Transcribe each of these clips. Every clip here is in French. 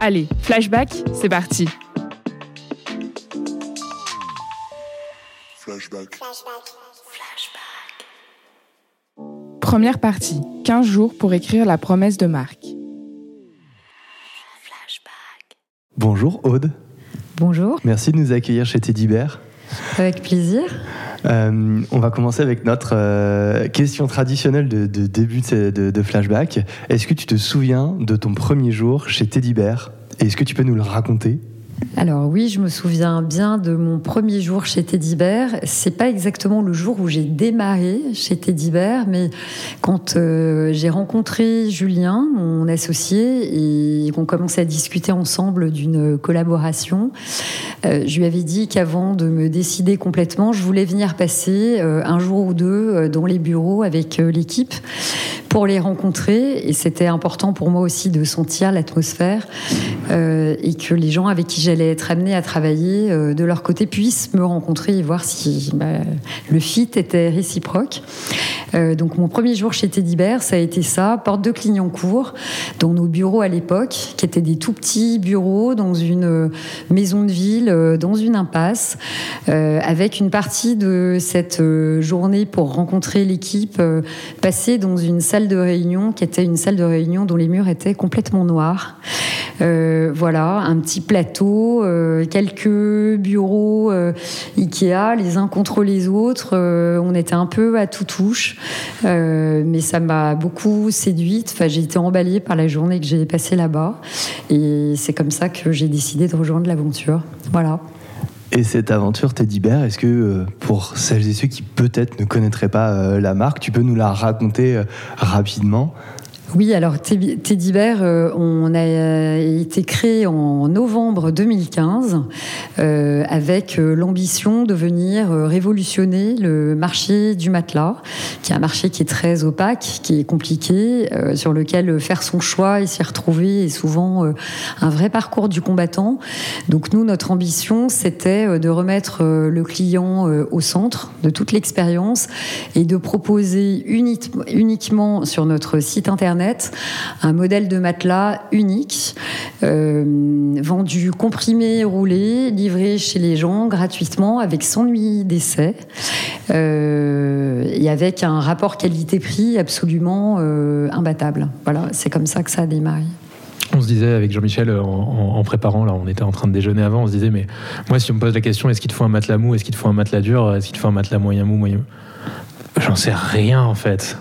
Allez, flashback, c'est parti. Flashback. Première partie, 15 jours pour écrire la promesse de marque. Bonjour Aude, Bonjour, merci de nous accueillir chez Teddy Bear. avec plaisir. Euh, on va commencer avec notre euh, question traditionnelle de, début de, de- de flashback. Est-ce que tu te souviens de ton premier jour chez Teddy Bear? Et est-ce que tu peux nous le raconter? Alors oui, je me souviens bien de mon premier jour chez Teddy Bear. C'est pas exactement le jour où j'ai démarré chez Teddy mais quand euh, j'ai rencontré Julien, mon associé, et qu'on commençait à discuter ensemble d'une collaboration, euh, je lui avais dit qu'avant de me décider complètement, je voulais venir passer euh, un jour ou deux dans les bureaux avec l'équipe pour les rencontrer. Et c'était important pour moi aussi de sentir l'atmosphère euh, et que les gens avec qui j'allais être amenée à travailler euh, de leur côté puissent me rencontrer et voir si bah, le fit était réciproque. Euh, donc mon premier jour chez Teddy Bear, ça a été ça, porte de Clignancourt, dans nos bureaux à l'époque, qui étaient des tout petits bureaux dans une maison de ville, dans une impasse, avec une partie de cette journée pour rencontrer l'équipe passée dans une salle de réunion qui était une salle de réunion dont les murs étaient complètement noirs. Euh, voilà, un petit plateau, euh, quelques bureaux euh, Ikea, les uns contre les autres. On était un peu à tout touche, mais ça m'a beaucoup séduite. Enfin, j'ai été emballée par la journée que j'ai passée là-bas, et c'est comme ça que j'ai décidé de rejoindre l'aventure. Voilà. Et cette aventure Teddy Bear, est-ce que euh, pour celles et ceux qui peut-être ne connaîtraient pas euh, la marque, tu peux nous la raconter euh, rapidement? Oui, alors Teddy Teddy Bear, euh, on a euh, été créé en novembre 2015 euh, avec l'ambition de venir révolutionner le marché du matelas, qui est un marché qui est très opaque, qui est compliqué, sur lequel faire son choix et s'y retrouver est souvent un vrai parcours du combattant. Donc nous, notre ambition, c'était de remettre le client au centre de toute l'expérience et de proposer uni- uniquement sur notre site internet un modèle de matelas unique, euh, vendu comprimé, roulé, livré chez les gens gratuitement avec 100 nuits d'essai et avec un rapport qualité-prix absolument euh, imbattable. Voilà, c'est comme ça que ça a. On se disait avec Jean-Michel en- en préparant, là, on était en train de déjeuner avant, on se disait, mais moi, si on me pose la question, est-ce qu'il te faut un matelas mou, est-ce qu'il te faut un matelas dur, est-ce qu'il te faut un matelas moyen mou, moyen J'en sais rien en fait.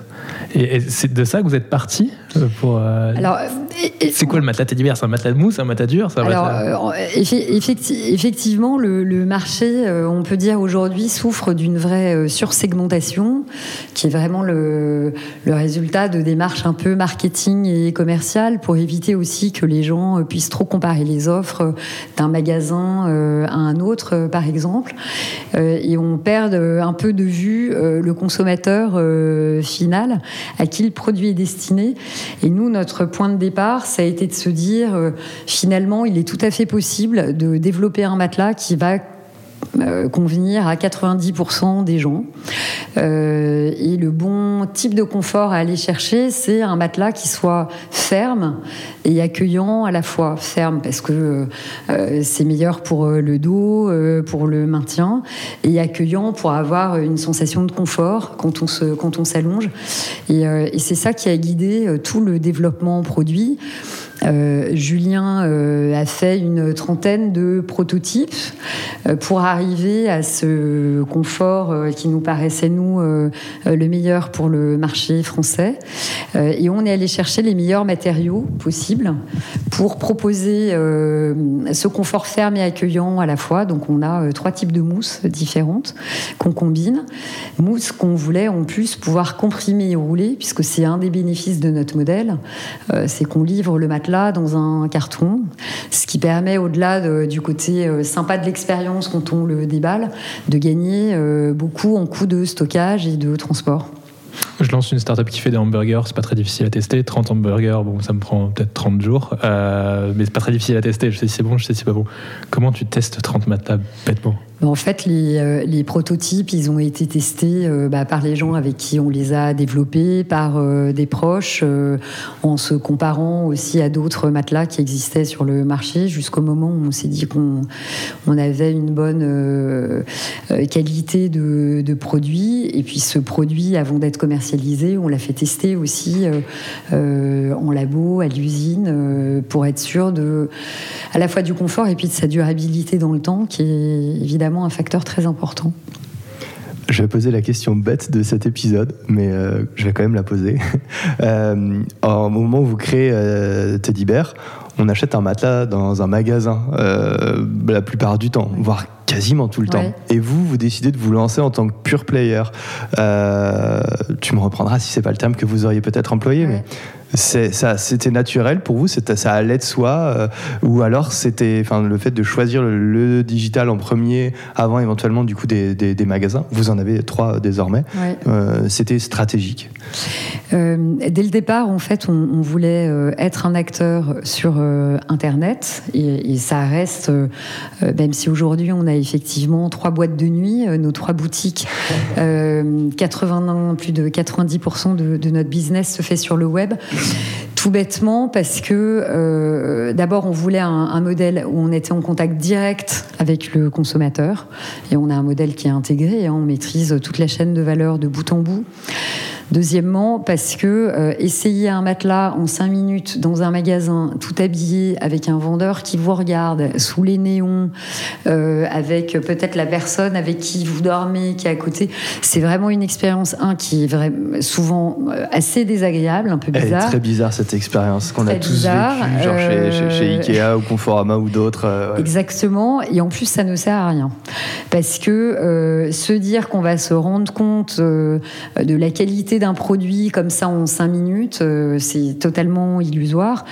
Et, c'est de ça que vous êtes parti? Pour. euh, Alors, et- c'est quoi le matelas Teddy Bear? C'est un matelas de mou, c'est un matelas dur Alors, matelas- euh, effe- effecti- effectivement, le, le marché, euh, on peut dire aujourd'hui, souffre d'une vraie euh, sursegmentation, qui est vraiment le, le résultat de démarches un peu marketing et commerciales pour éviter aussi que les gens euh, puissent trop comparer les offres euh, d'un magasin euh, à un autre, euh, par exemple, Euh, et on perd euh, un peu de vue euh, le consommateur euh, final à qui le produit est destiné. Et nous, notre point de départ, ça a été de se dire, euh, finalement, il est tout à fait possible de développer un matelas qui va convenir à 90% des gens. Euh, et le bon type de confort à aller chercher, c'est un matelas qui soit ferme et accueillant à la fois. Ferme parce que euh, c'est meilleur pour euh, le dos, euh, pour le maintien, et accueillant pour avoir une sensation de confort quand on s'allonge. Et, euh, c'est ça qui a guidé euh, tout le développement produit. Euh, Julien euh, a fait une trentaine de prototypes euh, pour arriver à ce confort qui nous paraissait, nous, le meilleur pour le marché français. Et on est allé chercher les meilleurs matériaux possibles pour proposer ce confort ferme et accueillant à la fois. Donc on a trois types de mousses différentes qu'on combine. Mousse qu'on voulait en plus pouvoir comprimer et rouler, puisque c'est un des bénéfices de notre modèle, c'est qu'on livre le matelas matelas dans un carton, ce qui permet, au-delà du côté euh, sympa de l'expérience quand on le déballe, de gagner euh, beaucoup en coût de stockage et de transport. Je lance une startup qui fait des hamburgers, c'est pas très difficile à tester. 30 hamburgers, bon, ça me prend peut-être 30 jours, euh, mais c'est pas très difficile à tester. Je sais si c'est bon, je sais si c'est pas bon. Comment tu testes 30 matelas bêtement? En fait, les, euh, les, prototypes, ils ont été testés euh, bah, par les gens avec qui on les a développés, par euh, des proches, en se comparant aussi à d'autres matelas qui existaient sur le marché, jusqu'au moment où on s'est dit qu'on on avait une bonne qualité de, produit. Et puis ce produit, avant d'être on l'a fait tester aussi en labo, à l'usine, pour être sûr de, à la fois du confort et puis de sa durabilité dans le temps, qui est évidemment un facteur très important. Je vais poser la question bête de cet épisode, mais euh, je vais quand même la poser. euh, au moment où vous créez euh, Teddy Bear, on achète un matelas dans un magasin euh, la plupart du temps, voire quasiment tout le temps. Et vous, vous décidez de vous lancer en tant que pure player. tu me reprendras si c'est pas le terme que vous auriez peut-être employé, mais ça, c'était naturel pour vous, ça allait de soi, euh, ou alors c'était, enfin, le fait de choisir le, digital en premier avant éventuellement du coup des, magasins. Vous en avez trois désormais. Euh, c'était stratégique. Euh, dès le départ, en fait, on, voulait être un acteur sur Internet, et, ça reste, même si aujourd'hui on a effectivement trois boîtes de nuit, nos trois boutiques, 80, plus de 90% de, notre business se fait sur le web. Tout bêtement parce que euh, d'abord on voulait un, modèle où on était en contact direct avec le consommateur et on a un modèle qui est intégré, hein, on maîtrise toute la chaîne de valeur de bout en bout. Deuxièmement, parce que euh, essayer un matelas en cinq minutes dans un magasin, tout habillé, avec un vendeur qui vous regarde, sous les néons, euh, avec peut-être la personne avec qui vous dormez, qui est à côté, c'est vraiment une expérience, un, qui est souvent euh, assez désagréable, un peu bizarre. Elle est très bizarre cette expérience qu'on a tous bizarre, vécu, genre chez, chez, Ikea ou Conforama ou d'autres. Exactement, et en plus ça ne sert à rien. Parce que se dire qu'on va se rendre compte de la qualité d'un produit comme ça en 5 minutes, euh, c'est totalement illusoire.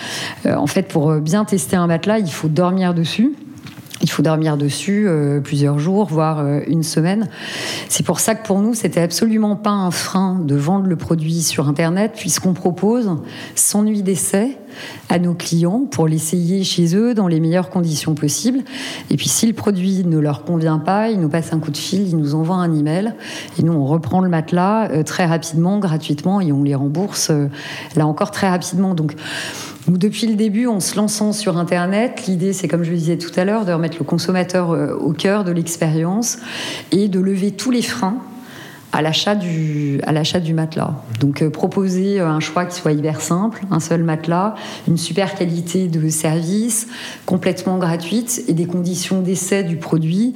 Euh, en fait, pour bien tester un matelas, il faut dormir dessus. Il faut dormir dessus euh, plusieurs jours, voire une semaine. C'est pour ça que pour nous, c'était absolument pas un frein de vendre le produit sur Internet, puisqu'on propose sans nuit d'essai à nos clients pour l'essayer chez eux dans les meilleures conditions possibles. Et puis si le produit ne leur convient pas, ils nous passent un coup de fil, ils nous envoient un email et nous on reprend le matelas euh, très rapidement, gratuitement et on les rembourse euh, là encore très rapidement. Donc depuis le début, en se lançant sur Internet, l'idée, c'est comme je le disais tout à l'heure, de remettre le consommateur euh, au cœur de l'expérience et de lever tous les freins à l'achat du, à l'achat du matelas. Donc euh, proposer euh, un choix qui soit hyper simple, un seul matelas, une super qualité de service, complètement gratuite et des conditions d'essai du produit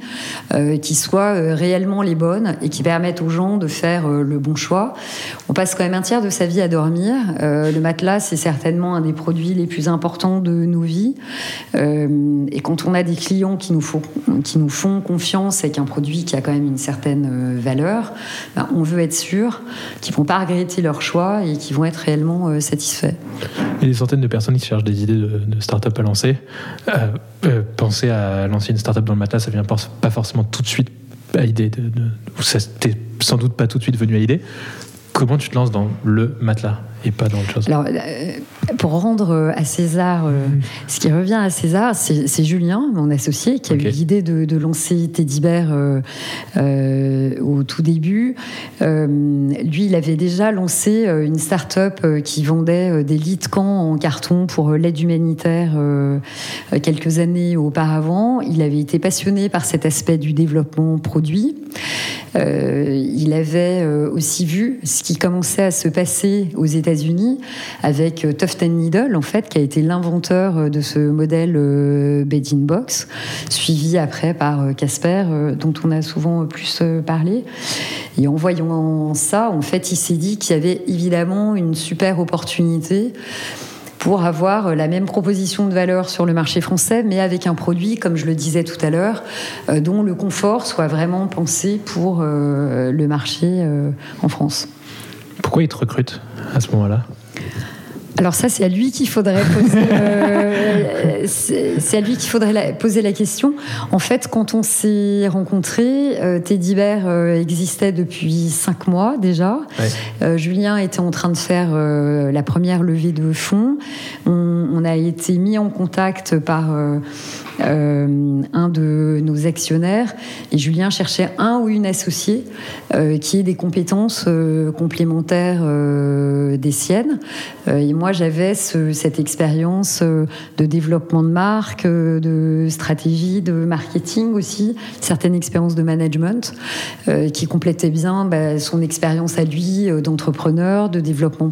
euh, qui soient réellement les bonnes et qui permettent aux gens de faire le bon choix. On passe quand même un tiers de sa vie à dormir. le matelas, c'est certainement un des produits les plus importants de nos vies. et quand on a des clients qui nous font, qui nous font confiance avec un produit qui a quand même une certaine valeur, ben, on veut être sûr qu'ils ne vont pas regretter leur choix et qu'ils vont être réellement euh, satisfaits. A des centaines de personnes qui cherchent des idées de, start-up à lancer. Euh, euh, penser à lancer une start-up dans le matelas, ça vient pas forcément tout de suite à l'idée. Ça sans doute pas tout de suite venu à l'idée. Comment tu te lances dans le matelas? Et pas dans chose Alors, euh, pour rendre euh, à César euh, ce qui revient à César, c'est Julien, mon associé, qui a eu l'idée de, lancer Teddy Bear au tout début. lui, il avait déjà lancé une start-up qui vendait des lits de camp en carton pour l'aide humanitaire quelques années auparavant. Il avait été passionné par cet aspect du développement produit. il avait aussi vu ce qui commençait à se passer aux États unis avec euh, Tuft Needle, en fait, qui a été l'inventeur euh, de ce modèle euh, Bed in Box, suivi après par Casper, dont on a souvent plus parlé. Et en voyant ça, en fait, il s'est dit qu'il y avait évidemment une super opportunité pour avoir la même proposition de valeur sur le marché français, mais avec un produit, comme je le disais tout à l'heure, dont le confort soit vraiment pensé pour le marché en France. Pourquoi ils te recrutent à ce moment-là? Alors ça, c'est à lui qu'il faudrait poser. euh, c'est à lui qu'il faudrait la- poser la question. En fait, quand on s'est rencontrés, euh, Teddy Bear euh, existait depuis cinq mois déjà. Ouais. Euh, Julien était en train de faire la première levée de fonds. On, on a été mis en contact par euh, un de nos actionnaires et Julien cherchait un ou une associée euh, qui ait des compétences euh, complémentaires des siennes. Et moi, j'avais ce- cette expérience de développement de marque, de stratégie, de marketing aussi, certaines expériences de management qui complétait bien bah, son expérience à lui d'entrepreneur, de développement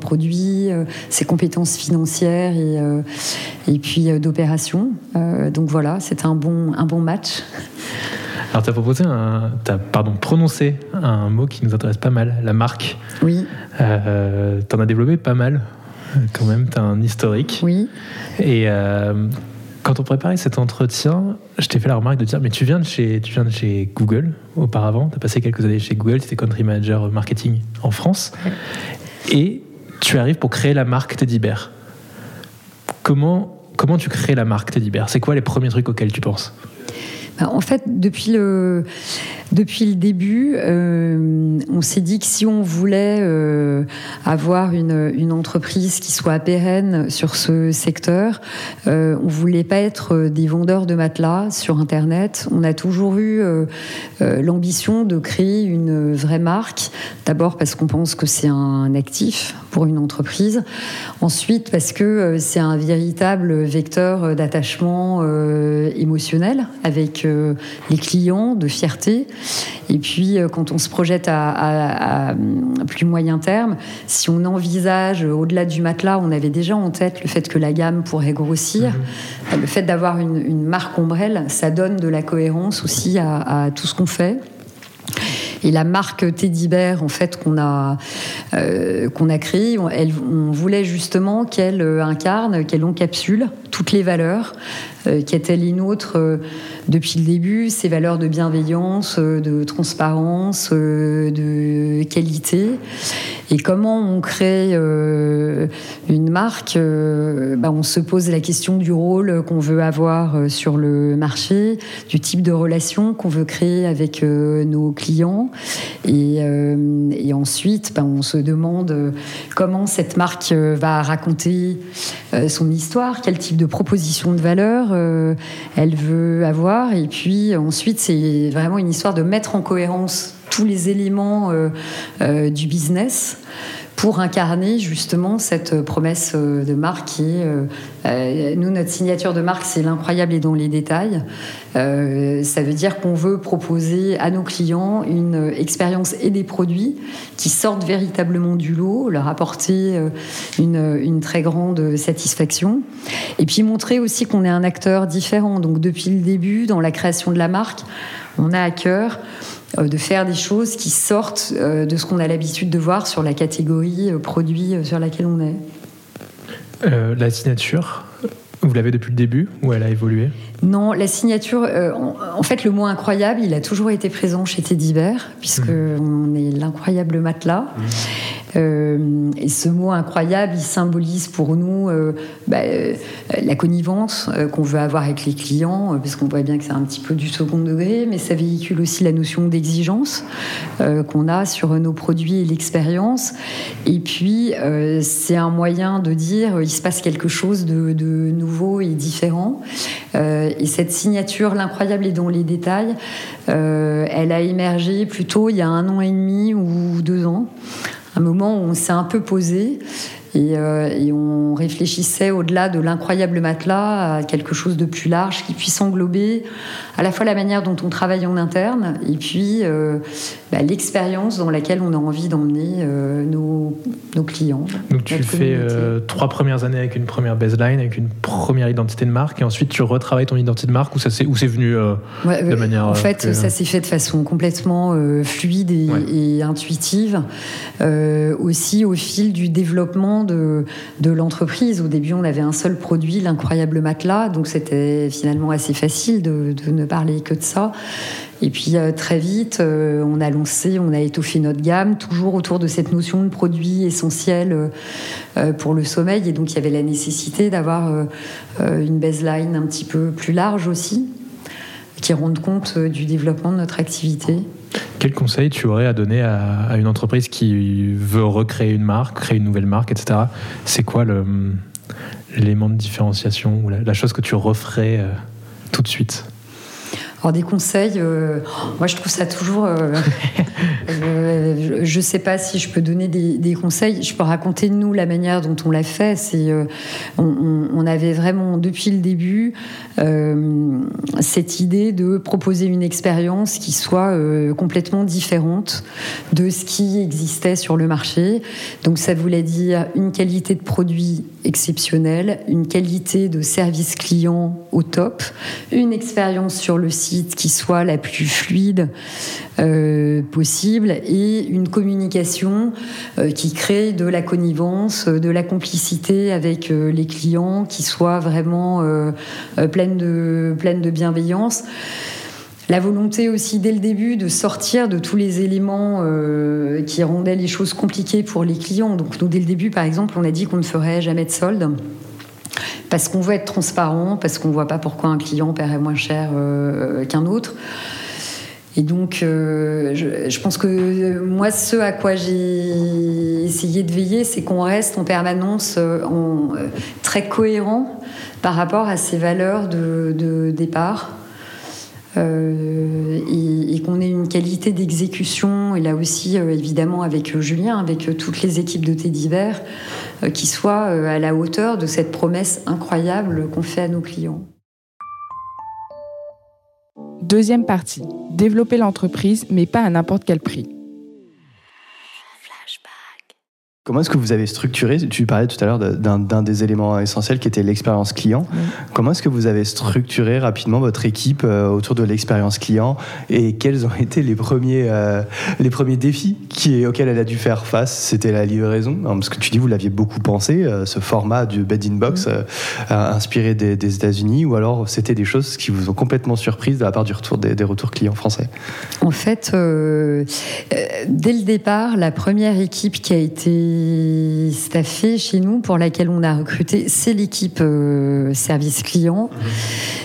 euh, ses compétences financières et, et puis d'opération. Donc voilà, c'était un bon, un bon match. Alors, tu as proposé un. T'as, pardon, prononcé un mot qui nous intéresse pas mal, la marque. Oui, Euh, T'en as développé pas mal, quand même. T'as un historique. oui. Et euh, quand on préparait cet entretien, je t'ai fait la remarque de dire Mais tu viens de chez, tu viens de chez Google auparavant. Tu as passé quelques années chez Google. Tu étais country manager marketing en France. Et tu arrives pour créer la marque Teddy Bear. Comment, comment tu crées la marque Teddy Bear? C'est quoi les premiers trucs auxquels tu penses? Bah, En fait, depuis le, depuis le début, euh, on s'est dit que si on voulait euh, avoir une, une entreprise qui soit pérenne sur ce secteur, euh, on voulait pas être des vendeurs de matelas sur Internet. On a toujours eu euh, euh, l'ambition de créer une vraie marque. D'abord parce qu'on pense que c'est un actif pour une entreprise. Ensuite parce que euh, c'est un véritable vecteur d'attachement euh, émotionnel avec euh, les clients, de fierté. Et puis, euh, quand on se projette à, à- à plus moyen terme, si on envisage euh, au-delà du matelas, on avait déjà en tête le fait que la gamme pourrait grossir. Le fait d'avoir une, une marque ombrelle, ça donne de la cohérence aussi à, à tout ce qu'on fait. Et la marque Teddy Bear, en fait, qu'on a, euh, qu'on a créée, on, elle- on voulait justement qu'elle euh, incarne, qu'elle encapsule toutes les valeurs euh, étaient les nôtres euh, depuis le début, ces valeurs de bienveillance, euh, de transparence, euh, de qualité. Et comment on crée euh, une marque euh, bah, On se pose la question du rôle qu'on veut avoir euh, sur le marché, du type de relation qu'on veut créer avec euh, nos clients. Et, euh, ensuite, bah, on se demande euh, comment cette marque euh, va raconter euh, son histoire, quel type de proposition de valeur euh, elle veut avoir. Et puis ensuite, c'est vraiment une histoire de mettre en cohérence tous les éléments euh, euh, du business pour incarner justement cette promesse euh, de marque qui euh, euh, nous, notre signature de marque, c'est l'incroyable et dans les détails. Euh, ça veut dire qu'on veut proposer à nos clients une expérience et des produits qui sortent véritablement du lot, leur apporter euh, une, une très grande satisfaction. Et puis montrer aussi qu'on est un acteur différent. Donc depuis le début, dans la création de la marque, on a à cœur euh, de faire des choses qui sortent euh, de ce qu'on a l'habitude de voir sur la catégorie euh, produit euh, sur laquelle on est. Euh, La signature, vous l'avez depuis le début ou elle a évolué? Non, la signature, euh, en, en fait, le mot incroyable, il a toujours été présent chez Teddy Bear, puisque on est l'incroyable matelas. Euh, et ce mot incroyable, il symbolise pour nous euh, bah, euh, la connivence qu'on veut avoir avec les clients, parce qu'on voit bien que c'est un petit peu du second degré, mais ça véhicule aussi la notion d'exigence qu'on a sur nos produits et l'expérience. Et puis, c'est un moyen de dire il se passe quelque chose de, de nouveau et différent. Et cette signature, l'incroyable est dans les détails, elle a émergé plutôt il y a un an et demi ou deux ans un moment où on s'est un peu posé et, euh, et on réfléchissait au-delà de l'incroyable matelas à quelque chose de plus large qui puisse englober à la fois la manière dont on travaille en interne et puis euh, bah, l'expérience dans laquelle on a envie d'emmener euh, nos, nos clients. Donc tu fais euh, trois premières années avec une première baseline, avec une première identité de marque, et ensuite tu retravailles ton identité de marque ou ça c'est venu Ouais, de manière, en fait, plus, ça s'est fait de façon complètement fluide et, Ouais. et intuitive, aussi au fil du développement de, de l'entreprise. Au début, on avait un seul produit, l'incroyable matelas, donc c'était finalement assez facile de, de, ne parler que de ça. Et puis euh, très vite, euh, on a lancé, on a étoffé notre gamme, toujours autour de cette notion de produit essentiel euh, pour le sommeil. Et donc il y avait la nécessité d'avoir une baseline un petit peu plus large aussi, qui rende compte du développement de notre activité. Quel conseil tu aurais à donner à, une entreprise qui veut recréer une marque, créer une nouvelle marque, etc. C'est quoi l'élément de différenciation ou la, chose que tu referais tout de suite? Alors des conseils, euh, moi je trouve ça toujours. Euh, euh, je ne sais pas si je peux donner des, conseils. Je peux raconter de nous la manière dont on l'a fait. C'est, on, avait vraiment depuis le début cette idée de proposer une expérience qui soit complètement différente de ce qui existait sur le marché. Donc ça voulait dire une qualité de produit exceptionnelle, une qualité de service client au top, une expérience sur le site qui soit la plus fluide euh, possible et une communication euh, qui crée de la connivence, de la complicité avec euh, les clients, qui soit vraiment pleine, de, pleine de bienveillance la volonté aussi dès le début de sortir de tous les éléments qui rendaient les choses compliquées pour les clients. Donc nous dès le début par exemple on a dit qu'on ne ferait jamais de solde parce qu'on veut être transparent, parce qu'on ne voit pas pourquoi un client paierait moins cher euh, qu'un autre. Et donc, euh, je, pense que moi, ce à quoi j'ai essayé de veiller, c'est qu'on reste en permanence euh, en, très cohérent par rapport à ces valeurs de départ. Euh, et, qu'on ait une qualité d'exécution, et là aussi euh, évidemment avec euh, Julien, avec toutes les équipes de d'hiver, qui soit à la hauteur de cette promesse incroyable qu'on fait à nos clients. Deuxième partie, développer l'entreprise, mais pas à n'importe quel prix. Comment est-ce que vous avez structuré Tu parlais tout à l'heure d'un des éléments essentiels qui était l'expérience client. Comment est-ce que vous avez structuré rapidement votre équipe euh, autour de l'expérience client et quels ont été les premiers, euh, les premiers défis qui, auxquels elle a dû faire face? C'était la livraison? Parce que tu dis, vous l'aviez beaucoup pensé, euh, ce format du bed in box inspiré des, États-Unis, ou alors c'était des choses qui vous ont complètement surprise de la part du retour des, des retours clients français? En fait, dès le départ, la première équipe qui a été staffé chez nous, pour laquelle on a recruté, c'est l'équipe euh, service client.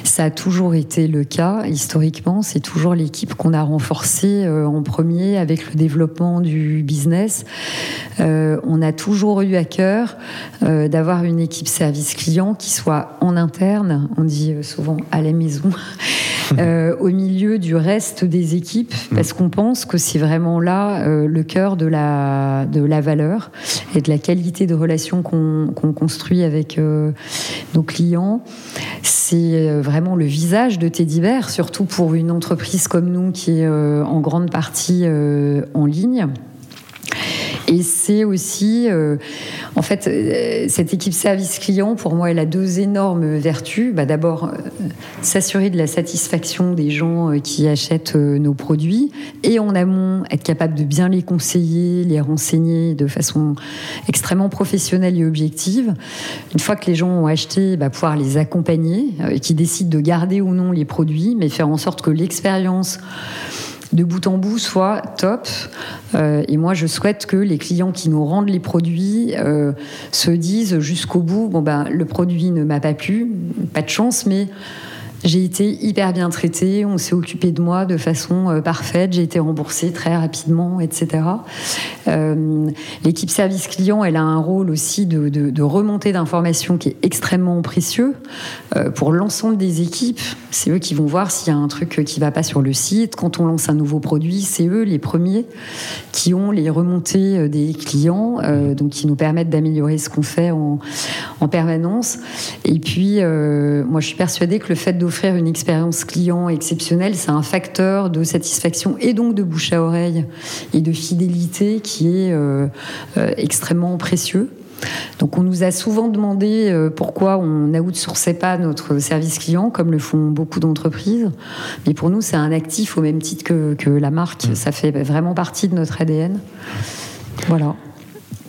Ça a toujours été le cas historiquement. C'est toujours l'équipe qu'on a renforcée euh, en premier avec le développement du business. Euh, on a toujours eu à cœur d'avoir une équipe service client qui soit en interne, on dit souvent à la maison, au milieu du reste des équipes, parce qu'on pense que c'est vraiment là le cœur de la, de la valeur et de la qualité de relation qu'on construit avec euh, nos clients. C'est euh, vraiment le visage de Teddy surtout pour une entreprise comme nous qui est euh, en grande partie en ligne. Et c'est aussi, euh, en fait, euh, cette équipe service client, pour moi, elle a deux énormes vertus. Bah, D'abord, euh, s'assurer de la satisfaction des gens qui achètent nos produits et en amont, être capable de bien les conseiller, les renseigner de façon extrêmement professionnelle et objective. Une fois que les gens ont acheté, bah, pouvoir les accompagner, qui décident de garder ou non les produits, mais faire en sorte que l'expérience de bout en bout soit top. Euh, et moi, je souhaite que les clients qui nous rendent les produits euh, se disent jusqu'au bout, bon ben, le produit ne m'a pas plu, pas de chance, mais j'ai été hyper bien traitée, on s'est occupé de moi de façon euh, parfaite, j'ai été remboursée très rapidement, etc. Euh, l'équipe service client, elle a un rôle aussi de, remontée d'informations qui est extrêmement précieux euh, pour l'ensemble des équipes. C'est eux qui vont voir s'il y a un truc qui va pas sur le site. Quand on lance un nouveau produit, c'est eux les premiers qui ont les remontées des clients, donc qui nous permettent d'améliorer ce qu'on fait en, en, permanence. Et puis, moi, je suis persuadée que le fait d'offrir offrir une expérience client exceptionnelle, c'est un facteur de satisfaction et donc de bouche à oreille et de fidélité qui est euh, euh, extrêmement précieux. Donc on nous a souvent demandé euh, pourquoi on n'outsourçait pas notre service client, comme le font beaucoup d'entreprises. Mais pour nous, c'est un actif au même titre que, que la marque. Mmh. Ça fait vraiment partie de notre ADN. Voilà.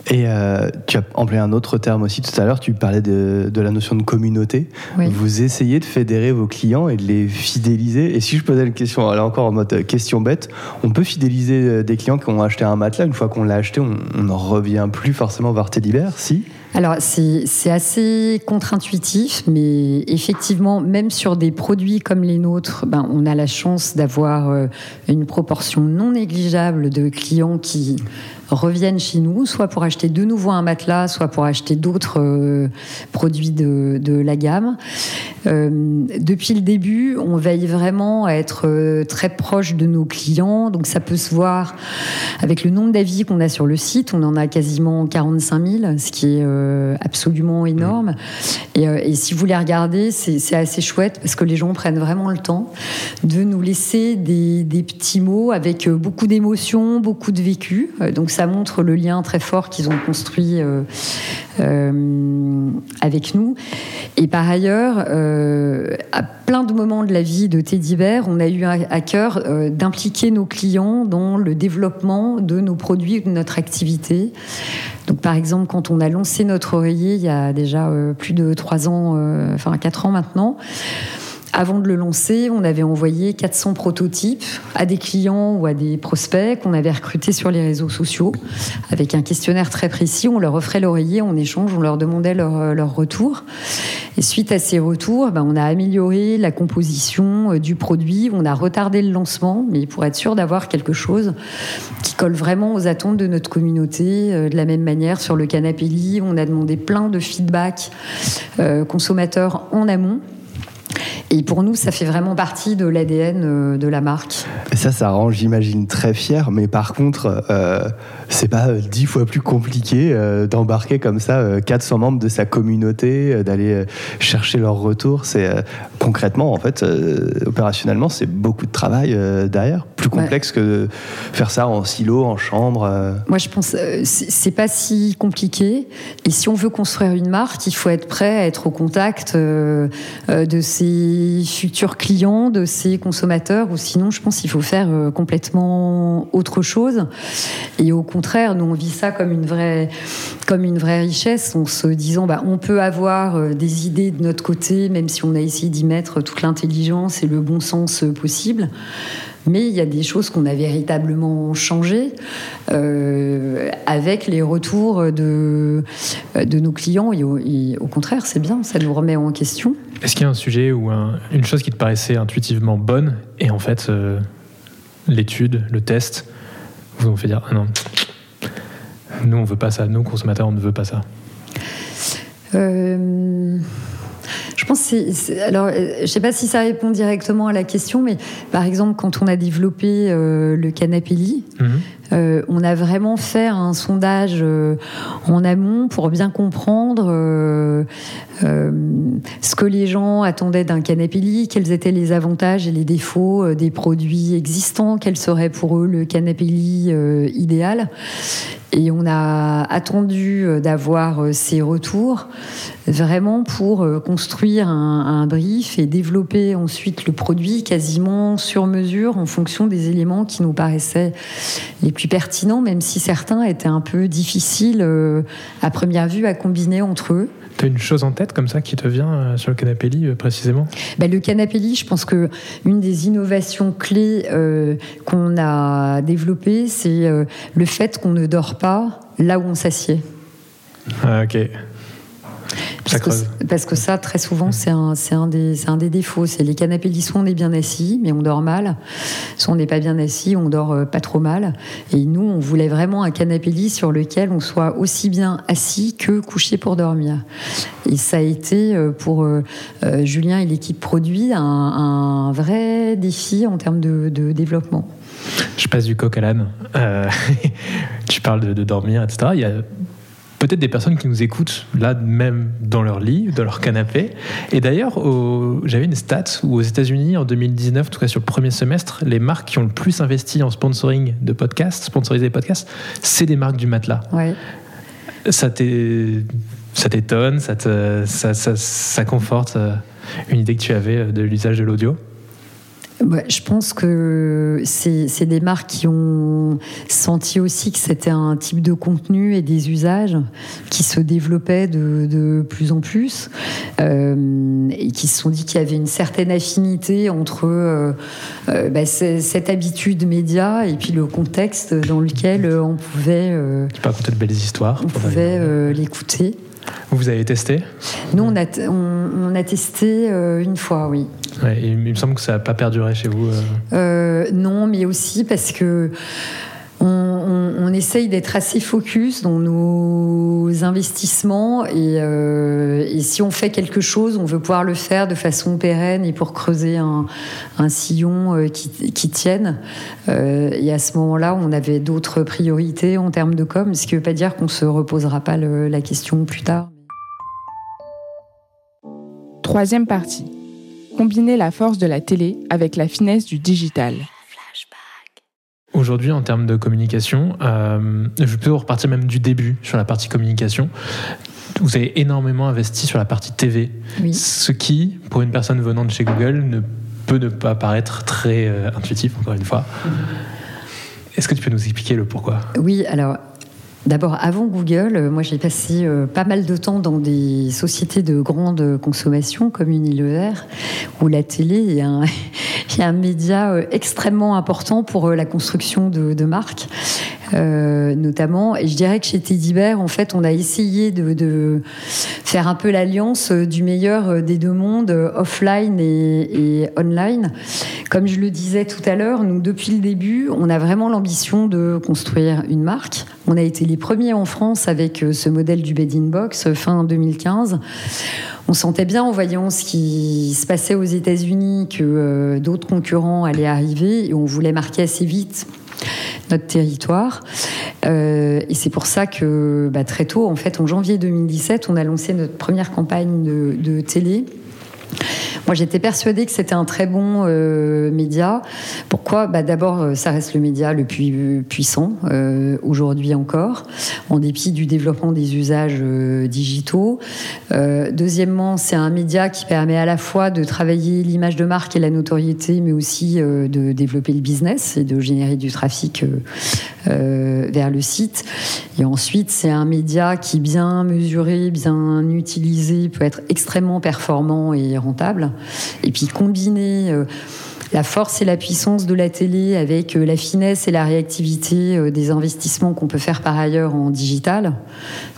Et euh, tu as employé un autre terme aussi tout à l'heure, tu parlais de, de la notion de communauté. Oui. Vous essayez de fédérer vos clients et de les fidéliser. Et si je posais une question, là encore en mode euh, question bête, on peut fidéliser euh, des clients qui ont acheté un matelas, une fois qu'on l'a acheté, on n'en revient plus forcément vers Teddy Bear, si? Alors, c'est assez contre-intuitif, mais effectivement, même sur des produits comme les nôtres, ben, on a la chance d'avoir une proportion non négligeable de clients qui reviennent chez nous, soit pour acheter de nouveau un matelas, soit pour acheter d'autres euh, produits de, de la gamme. Euh, depuis le début, on veille vraiment à être euh, très proche de nos clients, donc ça peut se voir avec le nombre d'avis qu'on a sur le site. On en a quasiment 45 000, ce qui est absolument énorme. Et, et si vous les regardez, c'est assez chouette parce que les gens prennent vraiment le temps de nous laisser des, des petits mots avec beaucoup d'émotions, beaucoup de vécu. Donc ça montre le lien très fort qu'ils ont construit euh, euh, avec nous. Et par ailleurs, euh, à plein de moments de la vie de Teddy Bear, on a eu à cœur d'impliquer nos clients dans le développement de nos produits, de notre activité. Donc, par exemple, quand on a lancé notre oreiller il y a déjà plus de trois ans, enfin quatre ans maintenant, avant de le lancer, on avait envoyé 400 prototypes à des clients ou à des prospects qu'on avait recrutés sur les réseaux sociaux avec un questionnaire très précis. On leur offrait l'oreiller en échange, on leur demandait leur, euh, leur retour. Et suite à ces retours, ben, on a amélioré la composition euh, du produit, on a retardé le lancement, mais pour être sûr d'avoir quelque chose qui colle vraiment aux attentes de notre communauté. Euh, De la même manière, sur le canapé lit, on a demandé plein de feedback consommateurs en amont. Et pour nous, ça fait vraiment partie de l'ADN euh, de la marque. Et ça, ça rend, j'imagine, très fier. Mais par contre, euh, c'est pas euh, dix fois plus compliqué euh, d'embarquer comme ça euh, 400 membres de sa communauté, d'aller chercher leur retour. C'est concrètement, en fait, opérationnellement, c'est beaucoup de travail derrière. Plus Ouais. complexe que de faire ça en silo, en chambre. Moi, je pense c'est pas si compliqué. Et si on veut construire une marque, il faut être prêt à être au contact de futurs clients, de ses consommateurs. Ou sinon, je pense qu'il faut faire euh, complètement autre chose. Et au contraire, nous on vit ça comme une vraie, comme une vraie richesse, en se disant, bah, on peut avoir euh, des idées de notre côté, même si on a essayé d'y mettre toute l'intelligence et le bon sens euh, possible. Mais il y a des choses qu'on a véritablement changées euh, avec les retours de, de nos clients. Et au, et au contraire, c'est bien, ça nous remet en question. Est-ce qu'il y a un sujet ou un- une chose qui te paraissait intuitivement bonne et en fait euh, l'étude, le test vous ont fait dire ah non, nous on veut pas ça, nous consommateurs on ne veut pas ça. Euh, je pense. Alors, euh, je sais pas si ça répond directement à la question, mais par exemple, quand on a développé euh, le canapé lit, Mhm. Euh, on a vraiment fait un sondage euh, en amont pour bien comprendre ce que les gens attendaient d'un canapé lit, quels étaient les avantages et les défauts euh, des produits existants, quel serait pour eux le canapé lit euh, idéal. Et on a attendu euh, d'avoir euh, ces retours vraiment pour euh, construire un, un brief et développer ensuite le produit quasiment sur mesure en fonction des éléments qui nous paraissaient les plus pertinents, même si certains étaient un peu difficiles euh, à première vue à combiner entre eux. T'as une chose en tête comme ça qui te vient euh, sur le canapé lit euh, précisément? Bah, le canapé lit, je pense que une des innovations clés euh, qu'on a développées, c'est euh, le fait qu'on ne dort pas là où on s'assied. Ah, Ok. Parce que, creuse. parce que ça, très souvent, c'est un, un, des, un des défauts. C'est les canapés lits, soit on est bien assis, mais on dort mal. Soit on n'est pas bien assis, on dort euh, pas trop mal. Et nous, on voulait vraiment un canapé lit sur lequel on soit aussi bien assis que couché pour dormir. Et ça a été euh, pour euh, euh, Julien et l'équipe produit un, un vrai défi en termes de, de développement. Je passe du coq à l'âne. Euh, tu parles de, de dormir, etc. Il y a peut-être des personnes qui nous écoutent là même dans leur lit, dans leur canapé. Et d'ailleurs, j'avais une stat où aux États-Unis en 2019, en tout cas sur le premier semestre, les marques qui ont le plus investi en sponsoring de podcasts, sponsoriser des podcasts, c'est des marques du matelas. Ouais. Ça t'é- ça t'étonne, ça, te- ça, ça- ça conforte euh, une idée que tu avais de l'usage de l'audio? Je pense que c'est des marques qui ont senti aussi que c'était un type de contenu et des usages qui se développaient de, de plus en plus euh, et qui se sont dit qu'il y avait une certaine affinité entre euh, euh, bah, cette habitude média et puis le contexte dans lequel on pouvait. Euh, tu peux raconter de belles histoires. On pouvait l'écouter. Vous avez testé? Nous, on a, on, on a testé une fois, oui. Ouais, il me semble que ça n'a pas perduré chez vous. Euh, non, mais aussi parce que on, on, on essaye d'être assez focus dans nos investissements et, euh, et, si on fait quelque chose, on veut pouvoir le faire de façon pérenne et pour creuser un, un sillon qui, qui, tienne. Euh, et à ce moment-là, on avait d'autres priorités en termes de com, ce qui ne veut pas dire qu'on ne se reposera pas le, la question plus tard. Troisième partie. Combiner la force de la télé avec la finesse du digital. Aujourd'hui, en termes de communication, euh, je peux repartir même du début sur la partie communication. Vous avez énormément investi sur la partie TV, oui. ce qui, pour une personne venant de chez Google, ne peut ne pas paraître très euh, intuitif, encore une fois. Est-ce que tu peux nous expliquer le pourquoi? Oui, alors D'abord, avant Google, euh, moi j'ai passé euh, pas mal de temps dans des sociétés de grande consommation comme Unilever, où la télé est un, média euh, extrêmement important pour la construction de, de marques. Euh, notamment. Et je dirais que chez Teddy Bear, en fait, on a essayé de, faire un peu l'alliance du meilleur des deux mondes, offline et, online. Comme je le disais tout à l'heure, nous, depuis le début, on a vraiment l'ambition de construire une marque. On a été les premiers en France avec ce modèle du bed in box fin 2015. On sentait bien en voyant ce qui se passait aux États-Unis que euh, d'autres concurrents allaient arriver et on voulait marquer assez vite notre territoire. Euh, et c'est pour ça que bah, très tôt, en fait, en janvier 2017, on a lancé notre première campagne de, de télé. Moi, j'étais persuadée que c'était un très bon euh, média. Pourquoi? Bah, D'abord, ça reste le média le plus puissant euh, aujourd'hui encore, en dépit du développement des usages euh, digitaux. deuxièmement, c'est un média qui permet à la fois de travailler l'image de marque et la notoriété, mais aussi de développer le business et de générer du trafic vers le site. Et ensuite, c'est un média qui, bien mesuré, bien utilisé, peut être extrêmement performant et rentable. Et puis combiner euh, la force et la puissance de la télé avec euh, la finesse et la réactivité euh, des investissements qu'on peut faire par ailleurs en digital,